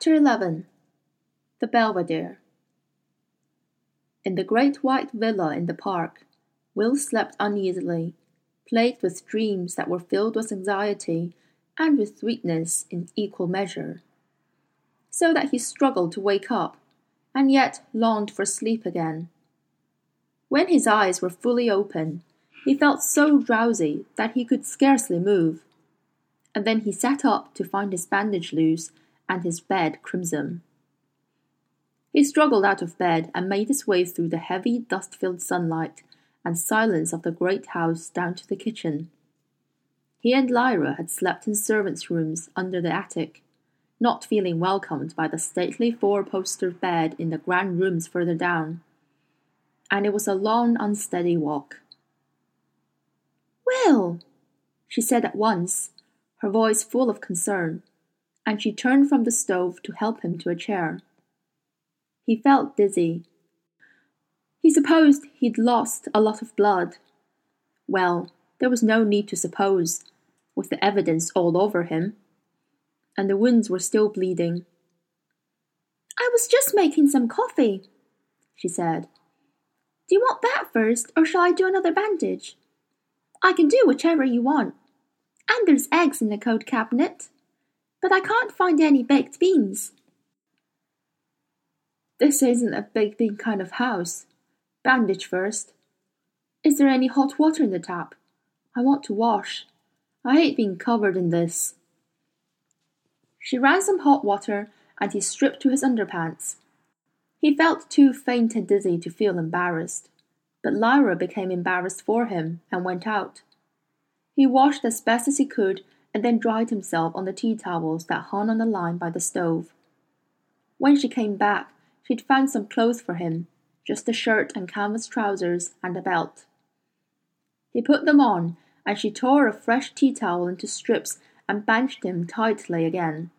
Chapter 11 The Belvedere. In the great white villa in the park, Will slept uneasily, plagued with dreams that were filled with anxiety and with sweetness in equal measure, so that he struggled to wake up, and yet longed for sleep again. When his eyes were fully open, he felt so drowsy that he could scarcely move, and then he sat up to find his bandage loose and his bed crimson. He struggled out of bed and made his way through the heavy, dust filled sunlight and silence of the great house down to the kitchen. He and Lyra had slept in servants' rooms under the attic, not feeling welcomed by the stately four poster bed in the grand rooms further down. And it was a long, unsteady walk. Will, she said at once, her voice full of concern and she turned from the stove to help him to a chair. He felt dizzy. He supposed he'd lost a lot of blood. Well, there was no need to suppose, with the evidence all over him. And the wounds were still bleeding. I was just making some coffee, she said. Do you want that first, or shall I do another bandage? I can do whichever you want. And there's eggs in the coat cabinet but I can't find any baked beans. This isn't a baked bean kind of house. Bandage first. Is there any hot water in the tap? I want to wash. I hate being covered in this. She ran some hot water and he stripped to his underpants. He felt too faint and dizzy to feel embarrassed, but Lyra became embarrassed for him and went out. He washed as best as he could and then dried himself on the tea towels that hung on the line by the stove. When she came back, she'd found some clothes for him, just a shirt and canvas trousers and a belt. He put them on, and she tore a fresh tea towel into strips and bandaged him tightly again.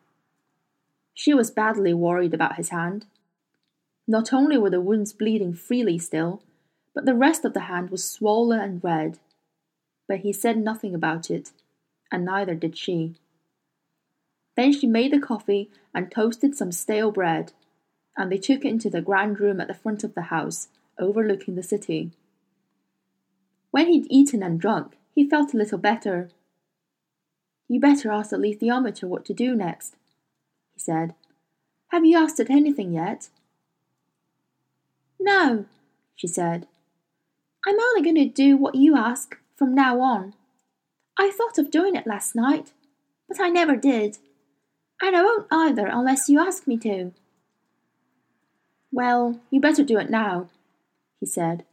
She was badly worried about his hand. Not only were the wounds bleeding freely still, but the rest of the hand was swollen and red. But he said nothing about it and neither did she. Then she made the coffee and toasted some stale bread, and they took it into the grand room at the front of the house, overlooking the city. When he'd eaten and drunk, he felt a little better. You better ask the alethiometer what to do next, he said. Have you asked it anything yet? No, she said. I'm only going to do what you ask from now on. I thought of doing it last night, but I never did. And I won't either unless you ask me to. Well, you better do it now, he said.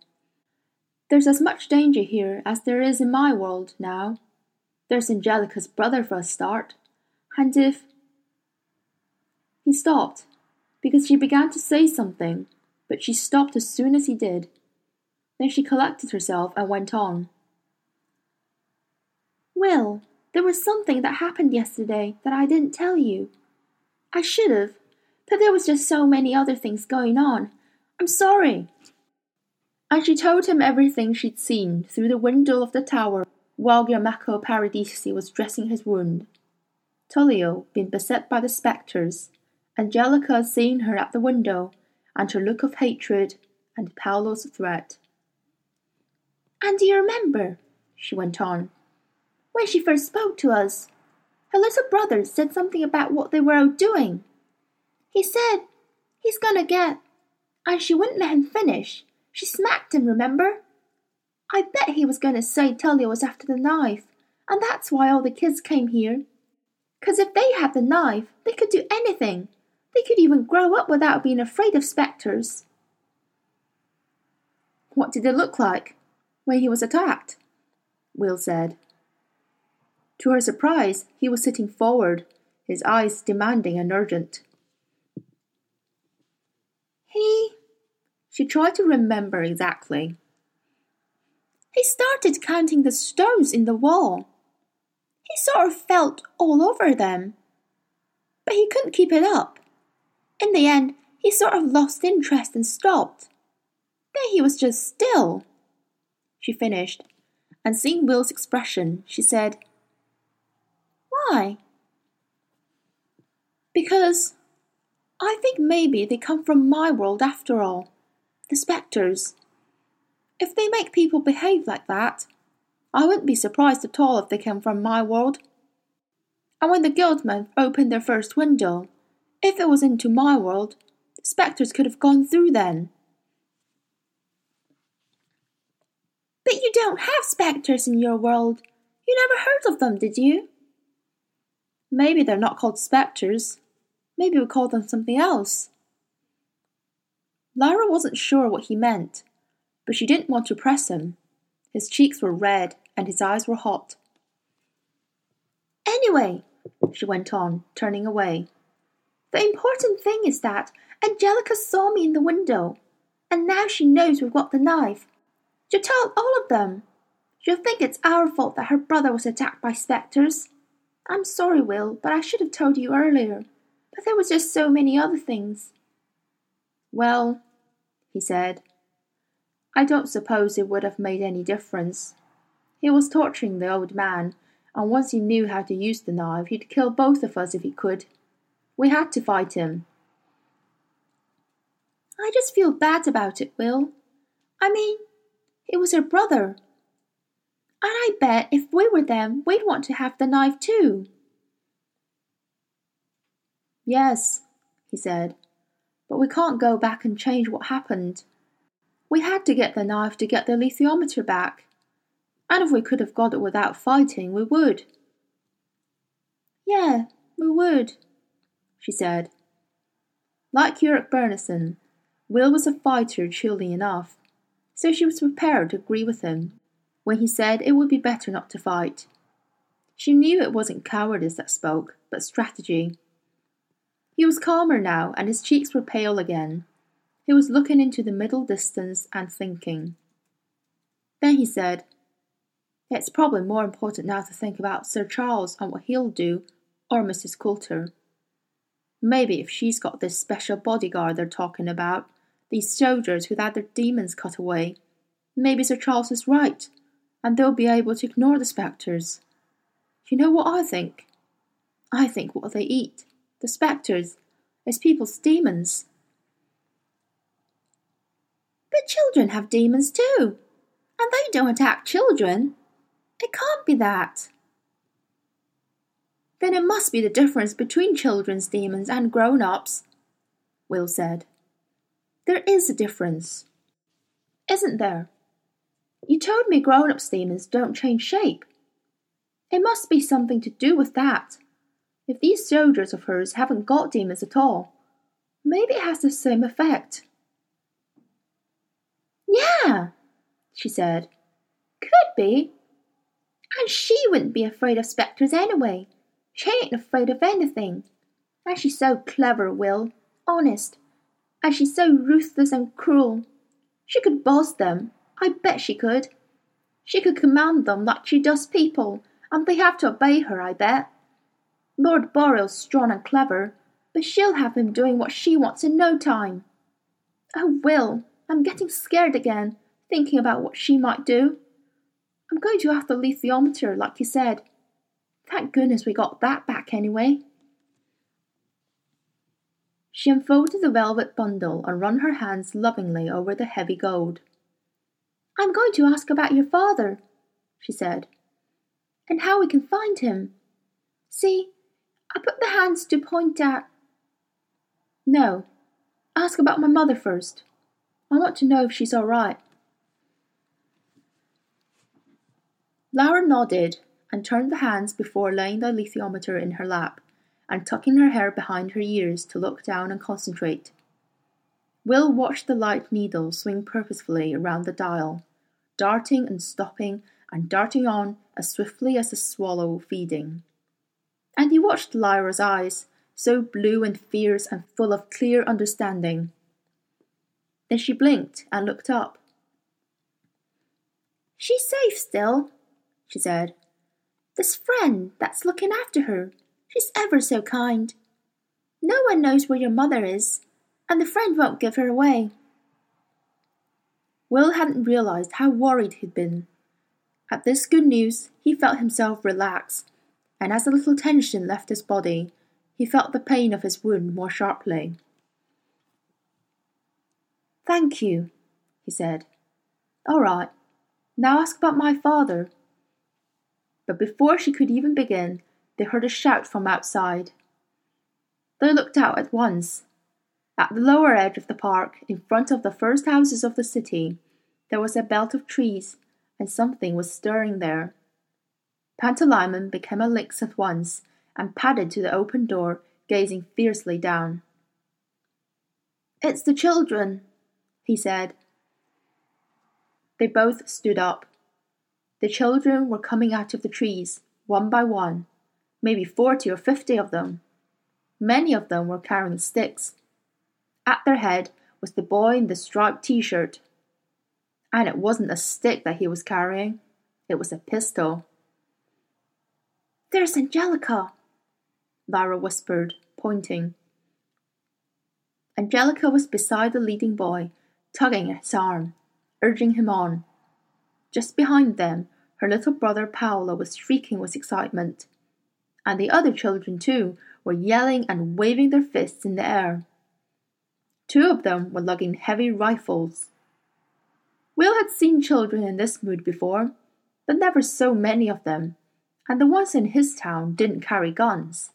There's as much danger here as there is in my world now. There's Angelica's brother for a start, and if. He stopped, because she began to say something, but she stopped as soon as he did. Then she collected herself and went on. Will, there was something that happened yesterday that I didn't tell you. I should have, but there was just so many other things going on. I'm sorry. And she told him everything she'd seen through the window of the tower while Giacomo Paradisi was dressing his wound. Tullio being beset by the spectres, Angelica seeing her at the window, and her look of hatred, and Paolo's threat. And do you remember, she went on, when she first spoke to us. Her little brother said something about what they were out doing. He said he's gonna get, and she wouldn't let him finish. She smacked him, remember? I bet he was gonna say Tullio was after the knife, and that's why all the kids came here. 'Cause if they had the knife, they could do anything. They could even grow up without being afraid of spectres. What did it look like when he was attacked? Will said. To her surprise, he was sitting forward, his eyes demanding and urgent. He. She tried to remember exactly. He started counting the stones in the wall. He sort of felt all over them. But he couldn't keep it up. In the end, he sort of lost interest and stopped. Then he was just still. She finished, and seeing Will's expression, she said, why? Because I think maybe they come from my world after all. The spectres. If they make people behave like that, I wouldn't be surprised at all if they came from my world. And when the guildmen opened their first window, if it was into my world, the spectres could have gone through then. But you don't have spectres in your world. You never heard of them, did you? Maybe they're not called spectres. Maybe we call them something else. Lyra wasn't sure what he meant, but she didn't want to press him. His cheeks were red and his eyes were hot. Anyway, she went on, turning away, the important thing is that Angelica saw me in the window, and now she knows we've got the knife. She'll tell all of them. She'll think it's our fault that her brother was attacked by spectres. I'm sorry, Will, but I should have told you earlier. But there was just so many other things. Well, he said, I don't suppose it would have made any difference. He was torturing the old man, and once he knew how to use the knife, he'd kill both of us if he could. We had to fight him. I just feel bad about it, Will. I mean, he was her brother. And I bet if we were them, we'd want to have the knife too. Yes, he said, but we can't go back and change what happened. We had to get the knife to get the alethiometer back, and if we could have got it without fighting, we would. Yeah, we would, she said. Like Iorek Byrnison, Will was a fighter truly enough, so she was prepared to agree with him when he said it would be better not to fight. She knew it wasn't cowardice that spoke, but strategy. He was calmer now, and his cheeks were pale again. He was looking into the middle distance and thinking. Then he said, It's probably more important now to think about Sir Charles and what he'll do, or Mrs. Coulter. Maybe if she's got this special bodyguard they're talking about, these soldiers who'd had their demons cut away, maybe Sir Charles is right, and they'll be able to ignore the spectres. You know what I think? I think what they eat, the spectres, is people's demons. But children have demons too, and they don't attack children. It can't be that. Then it must be the difference between children's demons and grown ups, Will said. There is a difference. Isn't there? You told me grown up demons don't change shape. It must be something to do with that. If these soldiers of hers haven't got demons at all, maybe it has the same effect. Yeah, she said. Could be. And she wouldn't be afraid of spectres anyway. She ain't afraid of anything. And she's so clever, Will. Honest. And she's so ruthless and cruel. She could boss them. I bet she could. She could command them like she does people, and they have to obey her, I bet. Lord Boreal's strong and clever, but she'll have him doing what she wants in no time. Oh, Will, I'm getting scared again, thinking about what she might do. I'm going to have the alethiometer, like you said. Thank goodness we got that back anyway. She unfolded the velvet bundle and run her hands lovingly over the heavy gold. I'm going to ask about your father, she said, and how we can find him. See, I put the hands to point at. No, ask about my mother first. I want to know if she's all right. Lyra nodded and turned the hands before laying the alethiometer in her lap and tucking her hair behind her ears to look down and concentrate. Will watched the light needle swing purposefully around the dial, darting and stopping and darting on as swiftly as a swallow feeding. And he watched Lyra's eyes, so blue and fierce and full of clear understanding. Then she blinked and looked up. She's safe still, she said, this friend that's looking after her. She's ever so kind. No one knows where your mother is, and the friend won't give her away. Will hadn't realized how worried he'd been. At this good news, he felt himself relax, and as a little tension left his body, he felt the pain of his wound more sharply. Thank you, he said. All right, now ask about my father. But before she could even begin, they heard a shout from outside. They looked out at once. At the lower edge of the park, in front of the first houses of the city, there was a belt of trees, and something was stirring there. Pantalaimon became a lynx at once and padded to the open door, gazing fiercely down. It's the children, he said. They both stood up. The children were coming out of the trees, one by one, maybe forty or fifty of them. Many of them were carrying sticks. At their head was the boy in the striped t shirt. And it wasn't a stick that he was carrying, it was a pistol. There's Angelica, Lyra whispered, pointing. Angelica was beside the leading boy, tugging at his arm, urging him on. Just behind them, her little brother Paolo was shrieking with excitement. And the other children, too, were yelling and waving their fists in the air. Two of them were lugging heavy rifles. Will had seen children in this mood before, but never so many of them, and the ones in his town didn't carry guns.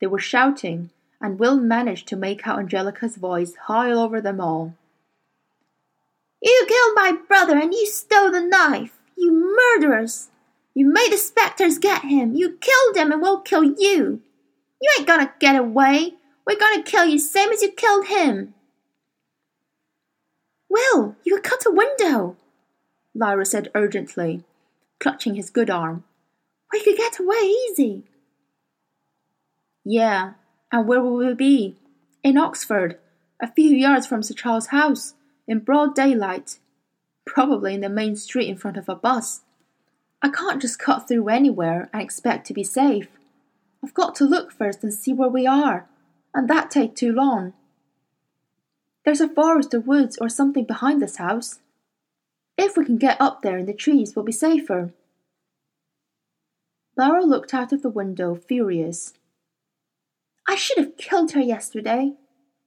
They were shouting, and Will managed to make out Angelica's voice high over them all. You killed my brother and you stole the knife! You murderers! You made the spectres get him! You killed him and we'll kill you! You ain't gonna get away! We're gonna kill you same as you killed him! Will, you could cut a window, Lyra said urgently, clutching his good arm. We could get away easy. Yeah, and where will we be? In Oxford, a few yards from Sir Charles' house, in broad daylight. Probably in the main street in front of a bus. I can't just cut through anywhere and expect to be safe. I've got to look first and see where we are, and that take too long. There's a forest or woods or something behind this house. If we can get up there in the trees, we'll be safer. Lyra looked out of the window, furious. I should have killed her yesterday,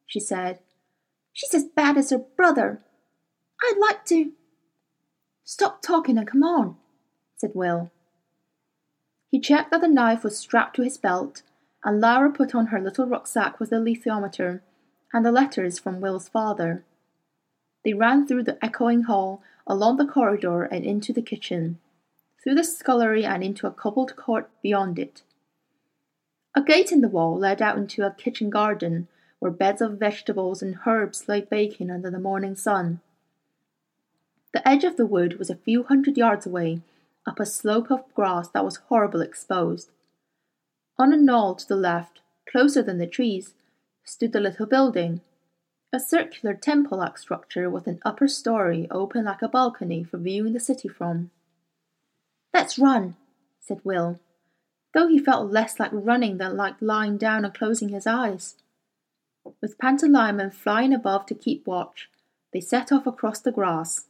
she said. She's as bad as her brother. I'd like to. Stop talking and come on, said Will. He checked that the knife was strapped to his belt, and Lyra put on her little rucksack with the alethiometer and the letters from Will's father. They ran through the echoing hall, along the corridor, and into the kitchen, through the scullery and into a cobbled court beyond it. A gate in the wall led out into a kitchen garden, where beds of vegetables and herbs lay baking under the morning sun. The edge of the wood was a few hundred yards away, up a slope of grass that was horribly exposed. On a knoll to the left, closer than the trees, stood the little building, a circular temple like structure with an upper story open like a balcony for viewing the city from. Let's run, said Will, though he felt less like running than like lying down and closing his eyes. With Pantalaimon flying above to keep watch, they set off across the grass.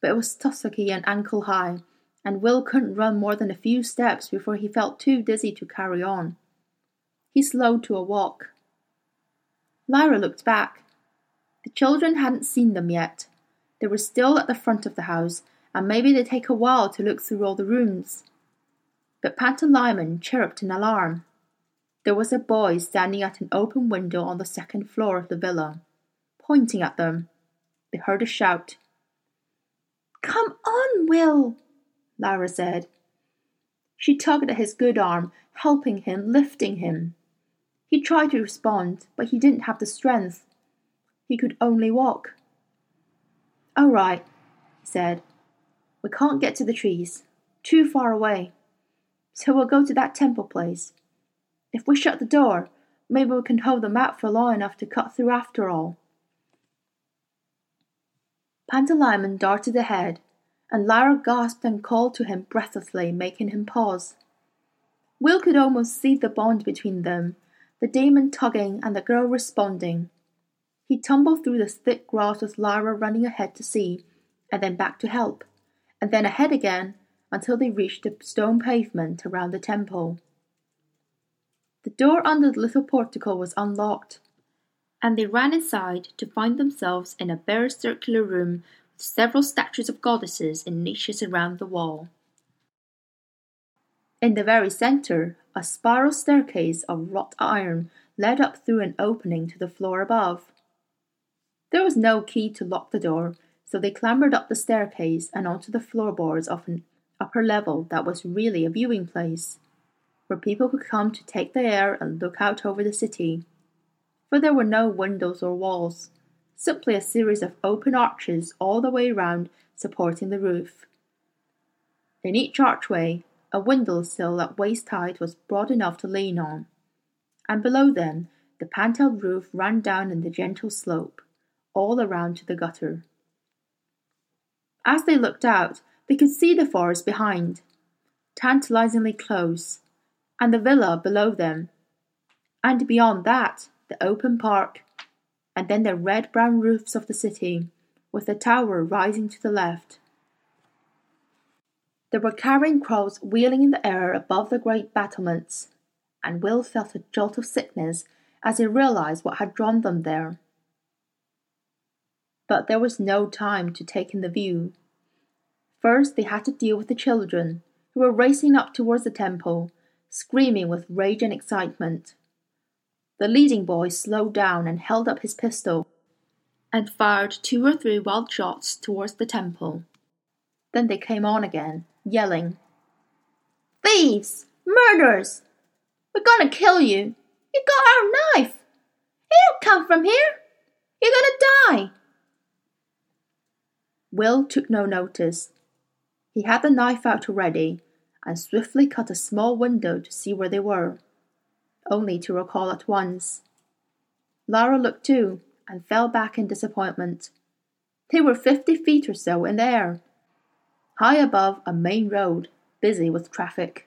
But it was tussocky and ankle high, and Will couldn't run more than a few steps before he felt too dizzy to carry on. He slowed to a walk. Lyra looked back. The children hadn't seen them yet. They were still at the front of the house, and maybe they'd take a while to look through all the rooms. But Pantalaimon chirruped an alarm. There was a boy standing at an open window on the second floor of the villa, pointing at them. They heard a shout. Come on, Will, Lyra said. She tugged at his good arm, helping him, lifting him. He tried to respond, but he didn't have the strength. He could only walk. All right, he said. We can't get to the trees. Too far away. So we'll go to that temple place. If we shut the door, maybe we can hold them out for long enough to cut through after all. Pantalaimon darted ahead, and Lyra gasped and called to him breathlessly, making him pause. Will could almost see the bond between them, the demon tugging and the girl responding. He tumbled through the thick grass with Lyra running ahead to see, and then back to help, and then ahead again until they reached the stone pavement around the temple. The door under the little portico was unlocked, and they ran inside to find themselves in a bare circular room several statues of goddesses in niches around the wall. In the very centre, a spiral staircase of wrought iron led up through an opening to the floor above. There was no key to lock the door, so they clambered up the staircase and onto the floorboards of an upper level that was really a viewing place where people could come to take the air and look out over the city. For there were no windows or walls, simply a series of open arches all the way round supporting the roof. In each archway, a window sill at waist height was broad enough to lean on, and below them the panelled roof ran down in the gentle slope, all around to the gutter. As they looked out, they could see the forest behind, tantalizingly close, and the villa below them, and beyond that, the open park, and then the red brown roofs of the city, with the tower rising to the left. There were carrion crows wheeling in the air above the great battlements, and Will felt a jolt of sickness as he realized what had drawn them there. But there was no time to take in the view. First, they had to deal with the children, who were racing up towards the temple, screaming with rage and excitement. The leading boy slowed down and held up his pistol and fired two or three wild shots towards the temple. Then they came on again, yelling, Thieves! Murderers! We're gonna kill you! You got our knife! It don't come from here! You're gonna die! Will took no notice. He had the knife out already and swiftly cut a small window to see where they were, only to recall at once. Lyra looked too and fell back in disappointment. They were fifty feet or so in the air, high above a main road busy with traffic.